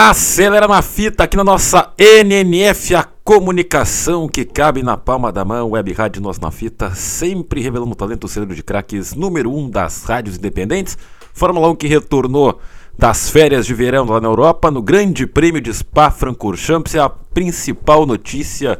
Acelera na fita aqui na nossa NNF, a comunicação que cabe na palma da mão, Web Rádio Nós na Fita, sempre revelando o talento celeiro de craques número 1 um das rádios independentes. Fórmula 1 que retornou das férias de verão lá na Europa, no Grande Prêmio de Spa-Francorchamps, a principal notícia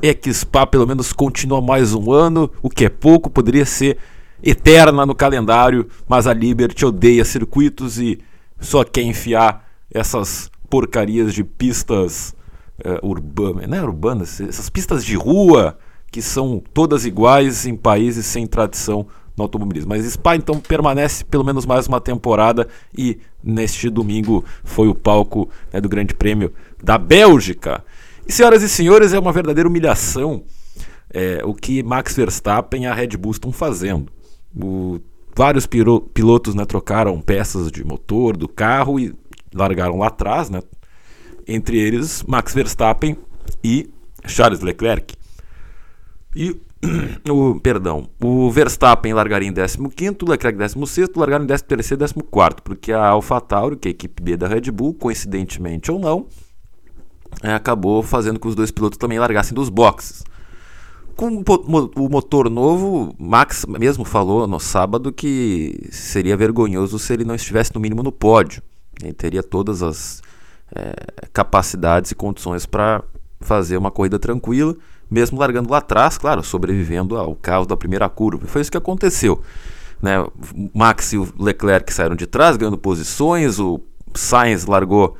é que Spa pelo menos continua mais um ano, o que é pouco, poderia ser eterna no calendário, mas a Liberty odeia circuitos e só quer enfiar essas porcarias de pistas uh, urbanas, não é urbanas, essas pistas de rua que são todas iguais em países sem tradição no automobilismo. Mas Spa então permanece pelo menos mais uma temporada e neste domingo foi o palco né, do Grande Prêmio da Bélgica. E senhoras e senhores, é uma verdadeira humilhação é, o que Max Verstappen e a Red Bull estão fazendo. O, vários pilotos né, trocaram peças de motor do carro e largaram lá atrás, né? Entre eles Max Verstappen e Charles Leclerc. E o perdão, o Verstappen largaria em 15º, o Leclerc 16º, largaram em 13º e 14º, porque a AlphaTauri, que é a equipe B da Red Bull, coincidentemente ou não, é, acabou fazendo com que os dois pilotos também largassem dos boxes. Com o motor novo, Max mesmo falou no sábado que seria vergonhoso se ele não estivesse no mínimo no pódio. Ele teria todas as é, capacidades e condições para fazer uma corrida tranquila, mesmo largando lá atrás, claro, sobrevivendo ao caos da primeira curva. Foi isso que aconteceu. Né? Max e o Leclerc saíram de trás, ganhando posições, o Sainz largou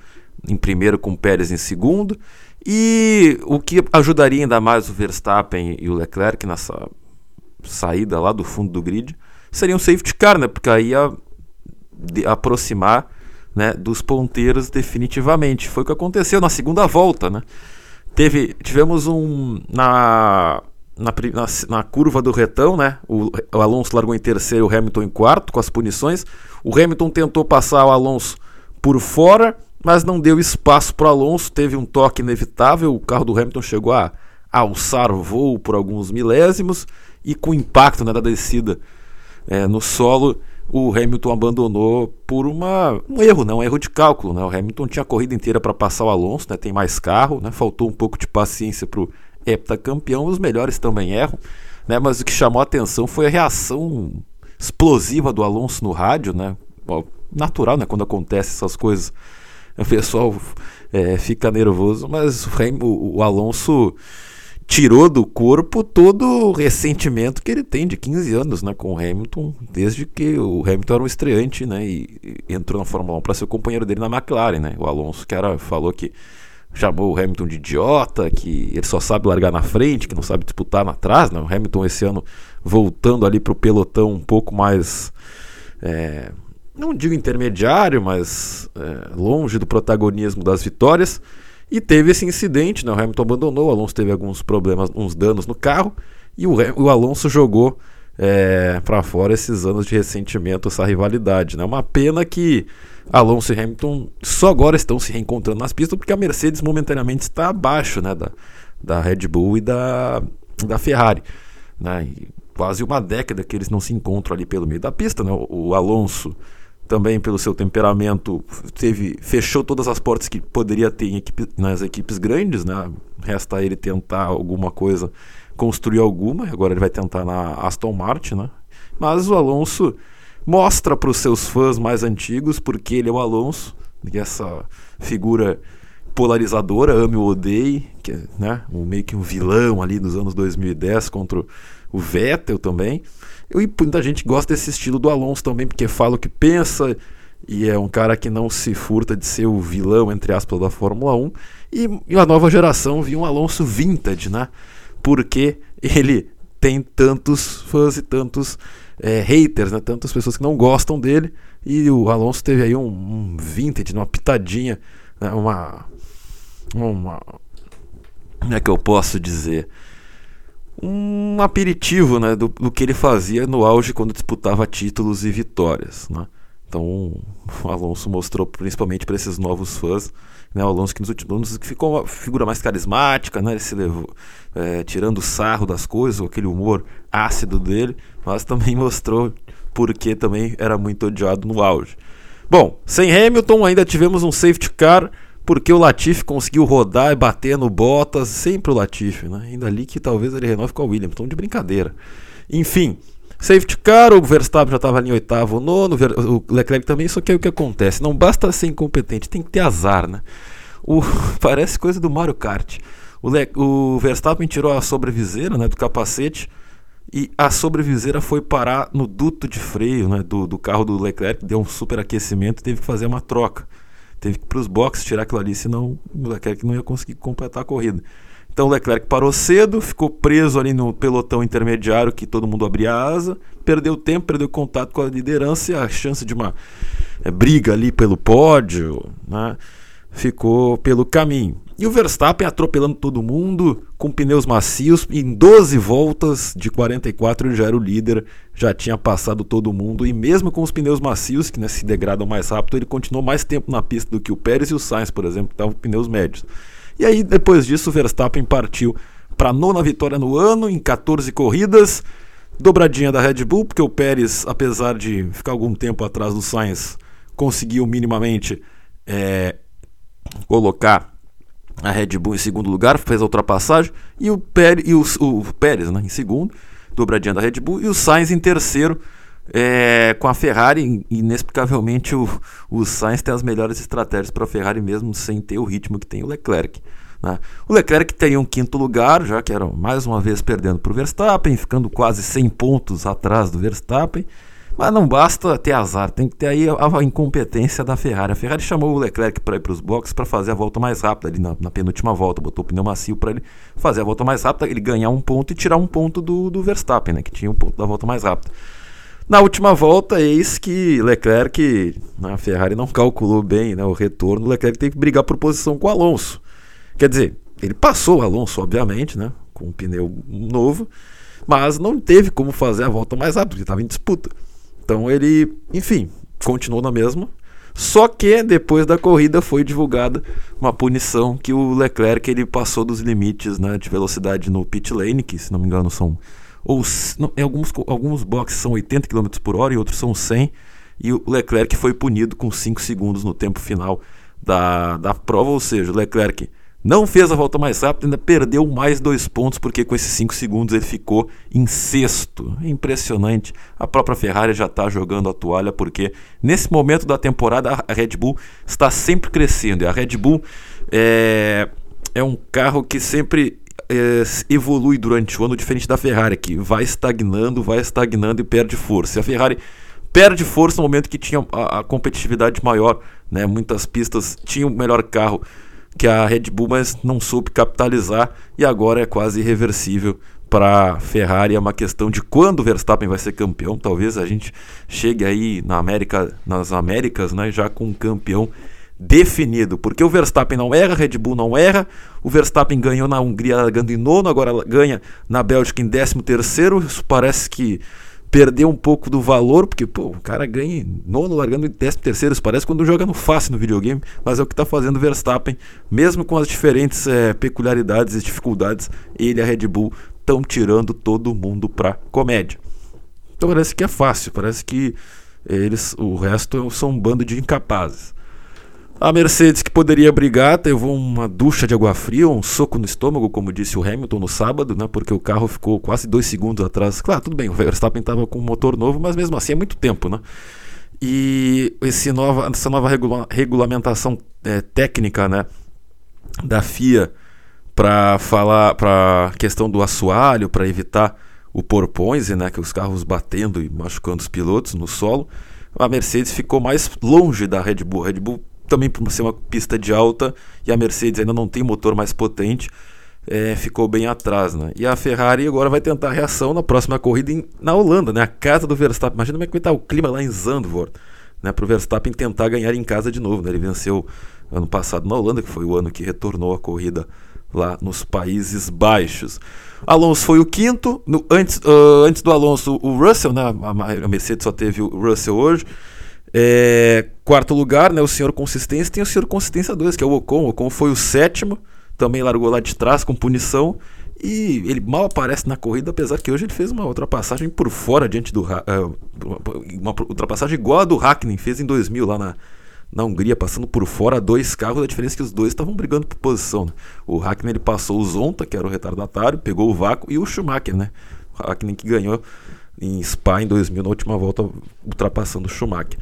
em primeiro com o Pérez em segundo, e o que ajudaria ainda mais o Verstappen e o Leclerc nessa saída lá do fundo do grid seria um safety car, né? porque aí ia aproximar né, dos ponteiros definitivamente. Foi o que aconteceu na segunda volta. Né? Teve, tivemos um. Na, na, na, na curva do retão, né? O, o, Alonso largou em terceiro, o Hamilton em quarto, com as punições. O Hamilton tentou passar o Alonso por fora, mas não deu espaço para o Alonso. Teve um toque inevitável. O carro do Hamilton chegou a, alçar o voo por alguns milésimos e com o impacto né, da descida é, no solo o Hamilton abandonou por uma, um erro, não, um erro de cálculo. Né? O Hamilton tinha a corrida inteira para passar o Alonso, né? tem mais carro, né? faltou um pouco de paciência para o heptacampeão. Os melhores também erram, né? mas o que chamou a atenção foi a reação explosiva do Alonso no rádio. Né? Natural né? quando acontece essas coisas, o pessoal é, fica nervoso, mas o, o Alonso tirou do corpo todo o ressentimento que ele tem de 15 anos né, com o Hamilton, desde que o Hamilton era um estreante né, e, entrou na Fórmula 1 para ser o companheiro dele na McLaren. Né, o Alonso, que era, falou que chamou o Hamilton de idiota, que ele só sabe largar na frente, que não sabe disputar na trás. Né, o Hamilton esse ano voltando ali para o pelotão um pouco mais. É, não digo intermediário, mas é, longe do protagonismo das vitórias. E teve esse incidente, né? o Hamilton abandonou, o Alonso teve alguns problemas, uns danos no carro, e o, o Alonso jogou é, para fora esses anos de ressentimento, essa rivalidade. Né? Uma pena que Alonso e Hamilton só agora estão se reencontrando nas pistas, porque a Mercedes momentaneamente está abaixo né, da, da Red Bull e da, da Ferrari. Né? E quase uma década que eles não se encontram ali pelo meio da pista. Né? O, o Alonso também pelo seu temperamento, teve fechou todas as portas que poderia ter equipe, nas equipes grandes, né? Resta ele tentar alguma coisa, construir alguma. Agora ele vai tentar na Aston Martin, né? Mas o Alonso mostra para os seus fãs mais antigos porque ele é o Alonso, essa figura polarizadora, ame ou odeie, que é né, um, meio que um vilão ali nos anos 2010 contra o Vettel também. E muita gente gosta desse estilo do Alonso também, porque fala o que pensa e é um cara que não se furta de ser o vilão, entre aspas, da Fórmula 1. E, e a nova geração viu um Alonso vintage, né? Porque ele tem tantos fãs e tantos é, haters, né? Tantas pessoas que não gostam dele. E o Alonso teve aí um, um vintage, uma pitadinha? Uma uma como é que eu posso dizer um aperitivo né, do, do, que ele fazia no auge quando disputava títulos e vitórias. Né? Então o Alonso mostrou principalmente para esses novos fãs, né, o Alonso que nos últimos anos ficou uma figura mais carismática, né, ele se levou é, tirando sarro das coisas, aquele humor ácido dele, mas também mostrou porque também era muito odiado no auge. Bom, sem Hamilton ainda tivemos um safety car porque o Latifi conseguiu rodar e bater no Bottas, sempre o Latifi, né? Ainda ali que talvez ele renove com a Williams, então de brincadeira. Enfim, safety car, o Verstappen já estava ali em oitavo, nono, o Leclerc também, só que aí o que acontece? Não basta ser incompetente, tem que ter azar, né? O, parece coisa do Mario Kart. O, Le, o Verstappen tirou a sobreviseira né, do capacete e a sobreviseira foi parar no duto de freio né, do, do carro do Leclerc, deu um superaquecimento e teve que fazer uma troca teve que ir para os boxes tirar aquilo ali, senão o Leclerc não ia conseguir completar a corrida. Então o Leclerc parou cedo, ficou preso ali no pelotão intermediário que todo mundo abria asa, perdeu tempo, perdeu contato com a liderança e a chance de uma é, briga ali pelo pódio né, ficou pelo caminho. E o Verstappen atropelando todo mundo com pneus macios. Em 12 voltas de 44 ele já era o líder, já tinha passado todo mundo. E mesmo com os pneus macios, que né, se degradam mais rápido, ele continuou mais tempo na pista do que o Pérez e o Sainz, por exemplo, que estavam com pneus médios. E aí, depois disso, o Verstappen partiu para a nona vitória no ano, em 14 corridas. Dobradinha da Red Bull, porque o Pérez, apesar de ficar algum tempo atrás do Sainz, conseguiu minimamente é, colocar a Red Bull em segundo lugar, fez a ultrapassagem, e o Pérez, e o, o Pérez né, em segundo, dobradinha da Red Bull, e o Sainz em terceiro, é, com a Ferrari, inexplicavelmente o, o Sainz tem as melhores estratégias para a Ferrari mesmo sem ter o ritmo que tem o Leclerc. Né? O Leclerc teria um quinto lugar, já que era mais uma vez perdendo para o Verstappen, ficando quase 100 pontos atrás do Verstappen. Mas não basta ter azar, tem que ter aí a, incompetência da Ferrari. A Ferrari chamou o Leclerc para ir para os boxes para fazer a volta mais rápida ali na, na penúltima volta, botou o pneu macio para ele fazer a volta mais rápida, ele ganhar um ponto e tirar um ponto do, do Verstappen, né, que tinha um ponto da volta mais rápida. Na última volta, eis que Leclerc, a Ferrari não calculou bem né, o retorno, Leclerc teve que brigar por posição com o Alonso. Quer dizer, ele passou o Alonso, obviamente, né, com um pneu novo, mas não teve como fazer a volta mais rápida, porque estava em disputa. Então ele, enfim, continuou na mesma. Só que depois da corrida foi divulgada uma punição que o Leclerc ele passou dos limites né, de velocidade no pit lane, que se não me engano são ou não, alguns alguns boxes são 80 km por hora e outros são 100 e o Leclerc foi punido com 5 segundos no tempo final da, da prova, ou seja, o Leclerc não fez a volta mais rápida, ainda perdeu mais dois pontos, porque com esses cinco segundos ele ficou em sexto. Impressionante. A própria Ferrari já está jogando a toalha, porque nesse momento da temporada a Red Bull está sempre crescendo. E a Red Bull é, é um carro que sempre é, evolui durante o ano, diferente da Ferrari, que vai estagnando, vai estagnando e perde força. E a Ferrari perde força no momento que tinha a, a competitividade maior, né? muitas pistas tinham o melhor carro que a Red Bull mas não soube capitalizar e agora é quase irreversível para Ferrari. É uma questão de quando o Verstappen vai ser campeão. Talvez a gente chegue aí na América, nas Américas, né, já com um campeão definido, porque o Verstappen não erra, a Red Bull não erra. O Verstappen ganhou na Hungria largando em nono, agora ganha na Bélgica em décimo terceiro. Isso parece que perdeu um pouco do valor, porque pô, o cara ganha nono largando em décimo terceiro, isso parece quando joga no fácil no videogame, mas é o que está fazendo o Verstappen, mesmo com as diferentes é, peculiaridades e dificuldades, ele e a Red Bull estão tirando todo mundo para comédia. Então parece que é fácil, parece que eles, o resto são um bando de incapazes. A Mercedes, que poderia brigar, teve uma ducha de água fria, um soco no estômago, como disse o Hamilton no sábado, né, porque o carro ficou quase dois segundos atrás. Claro, tudo bem, o Verstappen estava com um motor novo, mas mesmo assim é muito tempo. Né? E esse nova, essa nova regula regulamentação é, técnica né, da FIA para falar para questão do assoalho, para evitar o porpoise, né, que os carros batendo e machucando os pilotos no solo, a Mercedes ficou mais longe da Red Bull. A Red Bull também por ser uma pista de alta e a Mercedes ainda não tem motor mais potente, é, ficou bem atrás, né? E a Ferrari agora vai tentar reação na próxima corrida em, na Holanda, né? A casa do Verstappen. Imagina como é que estar o clima lá em Zandvoort, né, para o Verstappen tentar ganhar em casa de novo. Né? Ele venceu ano passado na Holanda, que foi o ano que retornou a corrida lá nos Países Baixos. Alonso foi o quinto. No, antes, uh, antes do Alonso, o Russell, né? A, a Mercedes só teve o Russell hoje. É, quarto lugar, né? O senhor Consistência tem o senhor Consistência 2, que é o Ocon. O Ocon foi o sétimo, também largou lá de trás com punição. E ele mal aparece na corrida, apesar que hoje ele fez uma ultrapassagem por fora diante do. Uh, uma ultrapassagem igual a do Hackney fez em 2000 lá na, na Hungria, passando por fora dois carros, a diferença é que os dois estavam brigando por posição. Né? O Hackney ele passou o Zonta, que era o retardatário, pegou o vácuo, e o Schumacher, né? O Hackney que ganhou em Spa em 2000, na última volta, ultrapassando Schumacher.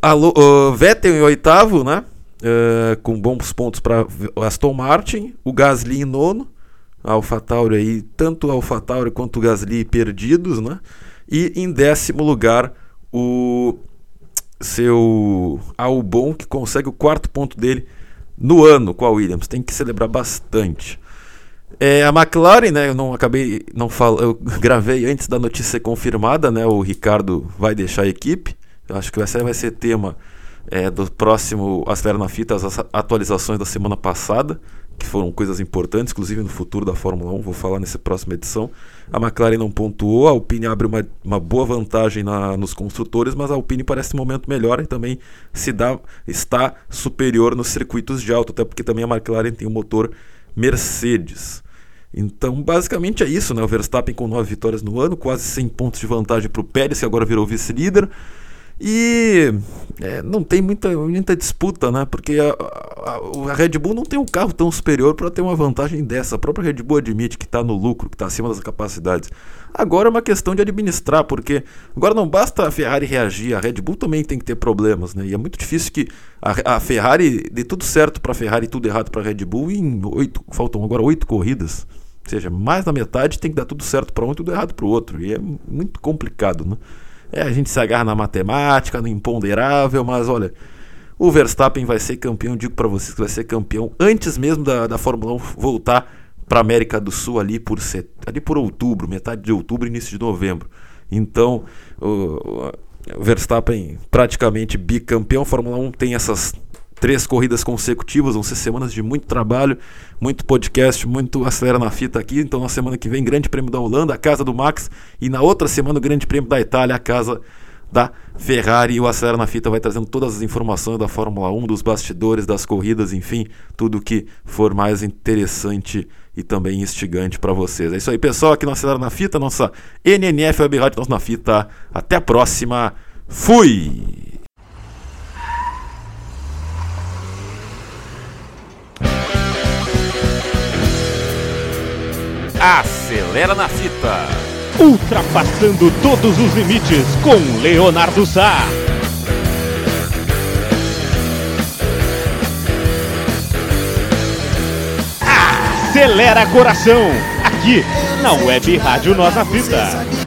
Alô, uh, Vettel em oitavo, né? Uh, com bons pontos para Aston Martin, o Gasly em nono, a AlphaTauri aí, tanto a AlphaTauri quanto o Gasly perdidos, né? E em décimo lugar, o seu Albon, que consegue o quarto ponto dele no ano com a Williams. Tem que celebrar bastante. É, a McLaren, né? Eu não acabei, não falo, eu gravei antes da notícia ser confirmada, né? O Ricardo vai deixar a equipe. Eu acho que vai ser, vai ser tema é, do próximo Acelera na Fita, as atualizações da semana passada que foram coisas importantes, inclusive no futuro da Fórmula 1, vou falar nessa próxima edição. A McLaren não pontuou, a Alpine abre uma, uma boa vantagem na, nos construtores, mas a Alpine parece um momento melhor e também se dá, está superior nos circuitos de alto, até porque também a McLaren tem um motor Mercedes. Então, basicamente é isso, né? O Verstappen com 9 vitórias no ano, quase 100 pontos de vantagem para o Pérez, que agora virou vice-líder. E é, não tem muita, muita disputa, né? Porque a, a, a, Red Bull não tem um carro tão superior para ter uma vantagem dessa. A própria Red Bull admite que está no lucro, que está acima das capacidades. Agora é uma questão de administrar, porque agora não basta a Ferrari reagir, a Red Bull também tem que ter problemas, né? E é muito difícil que a, a Ferrari dê tudo certo para a Ferrari e tudo errado para a Red Bull em oito, faltam agora oito corridas. Ou seja, mais da metade tem que dar tudo certo para um e tudo errado para o outro. E é muito complicado, né? É, a gente se agarra na matemática, no imponderável, mas olha, o Verstappen vai ser campeão, digo para vocês que vai ser campeão antes mesmo da, da Fórmula 1 voltar para América do Sul ali por, set, ali por outubro, metade de outubro, início de novembro. Então, o, o Verstappen praticamente bicampeão. Fórmula 1 tem essas três corridas consecutivas, vão ser semanas de muito trabalho, muito podcast, muito acelera na fita aqui. Então na semana que vem, Grande Prêmio da Holanda, a casa do Max, e na outra semana o Grande Prêmio da Itália, a casa da Ferrari. E o Acelera na Fita vai trazendo todas as informações da Fórmula 1, dos bastidores, das corridas, enfim, tudo que for mais interessante e também instigante para vocês. É isso aí, pessoal, aqui no Acelera na Fita, nossa NNF Web Rádio Nós na Fita. Até a próxima. Fui! Acelera na fita. Ultrapassando todos os limites com Leonardo Sá. Acelera coração. Aqui na Web Rádio Nossa Fita.